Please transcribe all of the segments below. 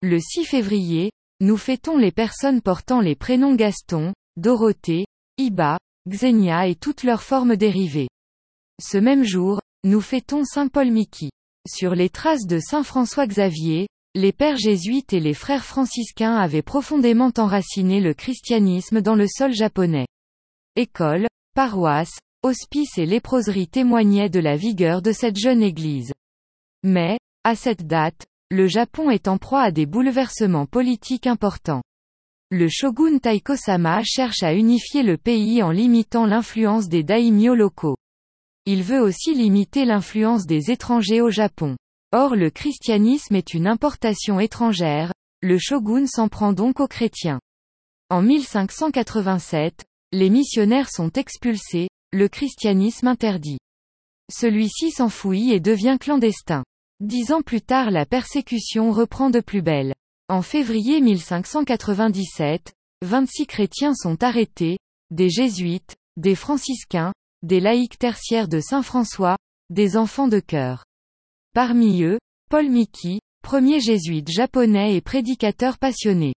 Le 6 février, nous fêtons les personnes portant les prénoms Gaston, Dorothée, Iba, Xenia et toutes leurs formes dérivées. Ce même jour, nous fêtons Saint Paul Miki. Sur les traces de Saint François Xavier, les pères jésuites et les frères franciscains avaient profondément enraciné le christianisme dans le sol japonais. École, paroisse, hospice et léproserie témoignaient de la vigueur de cette jeune église. Mais, à cette date, le Japon est en proie à des bouleversements politiques importants. Le shogun Taiko-sama cherche à unifier le pays en limitant l'influence des daimyo locaux. Il veut aussi limiter l'influence des étrangers au Japon. Or le christianisme est une importation étrangère, le shogun s'en prend donc aux chrétiens. En 1587, les missionnaires sont expulsés, le christianisme interdit. Celui-ci s'enfouit et devient clandestin. Dix ans plus tard la persécution reprend de plus belle. En février 1597, 26 chrétiens sont arrêtés, des jésuites, des franciscains, des laïcs tertiaires de Saint-François, des enfants de cœur. Parmi eux, Paul Miki, premier jésuite japonais et prédicateur passionné.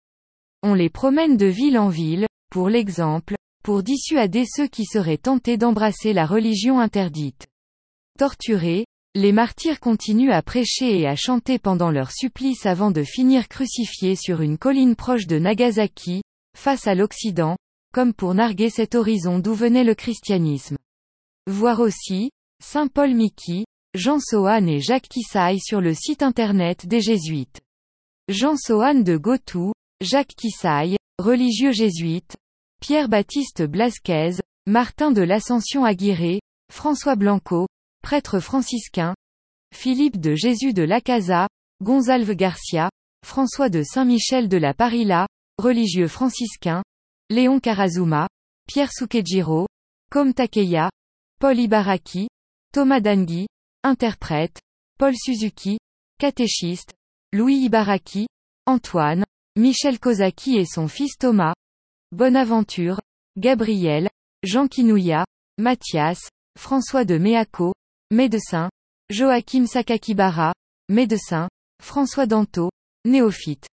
On les promène de ville en ville, pour l'exemple, pour dissuader ceux qui seraient tentés d'embrasser la religion interdite. Torturés, les martyrs continuent à prêcher et à chanter pendant leur supplice avant de finir crucifiés sur une colline proche de Nagasaki, face à l'Occident, comme pour narguer cet horizon d'où venait le christianisme. Voir aussi, Saint Paul Miki, Jean Sohan et Jacques Kissaï sur le site internet des Jésuites. Jean Sohan de Gotou, Jacques Kissaï, religieux jésuite, Pierre-Baptiste Blasquez, Martin de l'Ascension Aguirre, François Blanco, prêtre franciscain, Philippe de Jésus de Lacasa, Gonzalve Garcia, François de Saint-Michel de la Parilla, religieux franciscain, Léon Karazuma, Pierre Sukejiro, Kom Takeya, Paul Ibaraki, Thomas Dangui, interprète, Paul Suzuki, catéchiste, Louis Ibaraki, Antoine, Michel Kozaki et son fils Thomas, Bonaventure, Gabriel, Jean Kinouya, Mathias, François de Méaco, médecin, Joachim Sakakibara, médecin, François Danto, néophyte.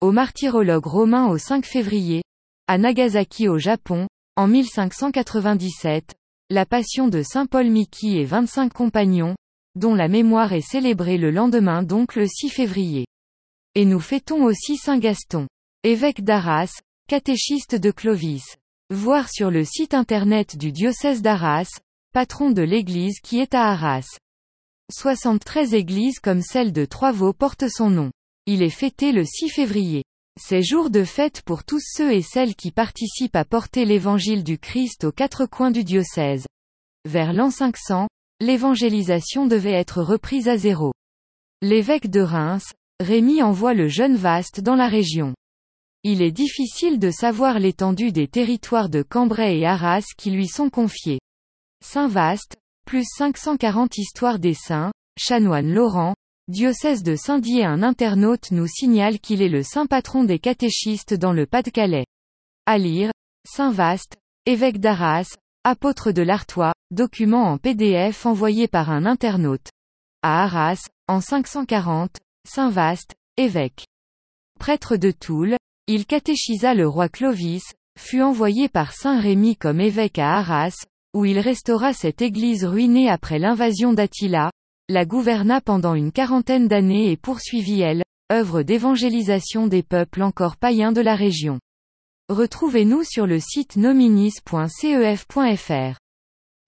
Au martyrologue romain au 5 février, à Nagasaki au Japon, en 1597, la passion de Saint Paul Miki et 25 compagnons, dont la mémoire est célébrée le lendemain donc le 6 février. Et nous fêtons aussi Saint Gaston, évêque d'Arras, catéchiste de Clovis. Voir sur le site internet du diocèse d'Arras, patron de l'église qui est à Arras. 73 églises comme celle de Trois-Vaux portent son nom. Il est fêté le 6 février. C'est jour de fête pour tous ceux et celles qui participent à porter l'évangile du Christ aux quatre coins du diocèse. Vers l'an 500, l'évangélisation devait être reprise à zéro. L'évêque de Reims, Rémy envoie le jeune Vaste dans la région. Il est difficile de savoir l'étendue des territoires de Cambrai et Arras qui lui sont confiés. Saint-Vaste, plus 540 histoires des saints, chanoine Laurent, Diocèse de Saint-Dié un internaute nous signale qu'il est le saint patron des catéchistes dans le Pas-de-Calais. À lire, Saint-Vaast, évêque d'Arras, apôtre de l'Artois, document en PDF envoyé par un internaute. À Arras, en 540, Saint-Vaast, évêque. Prêtre de Toul, il catéchisa le roi Clovis, fut envoyé par Saint Rémy comme évêque à Arras, où il restaura cette église ruinée après l'invasion d'Attila, la gouverna pendant une quarantaine d'années et poursuivit elle, œuvre d'évangélisation des peuples encore païens de la région. Retrouvez-nous sur le site nominis.cef.fr.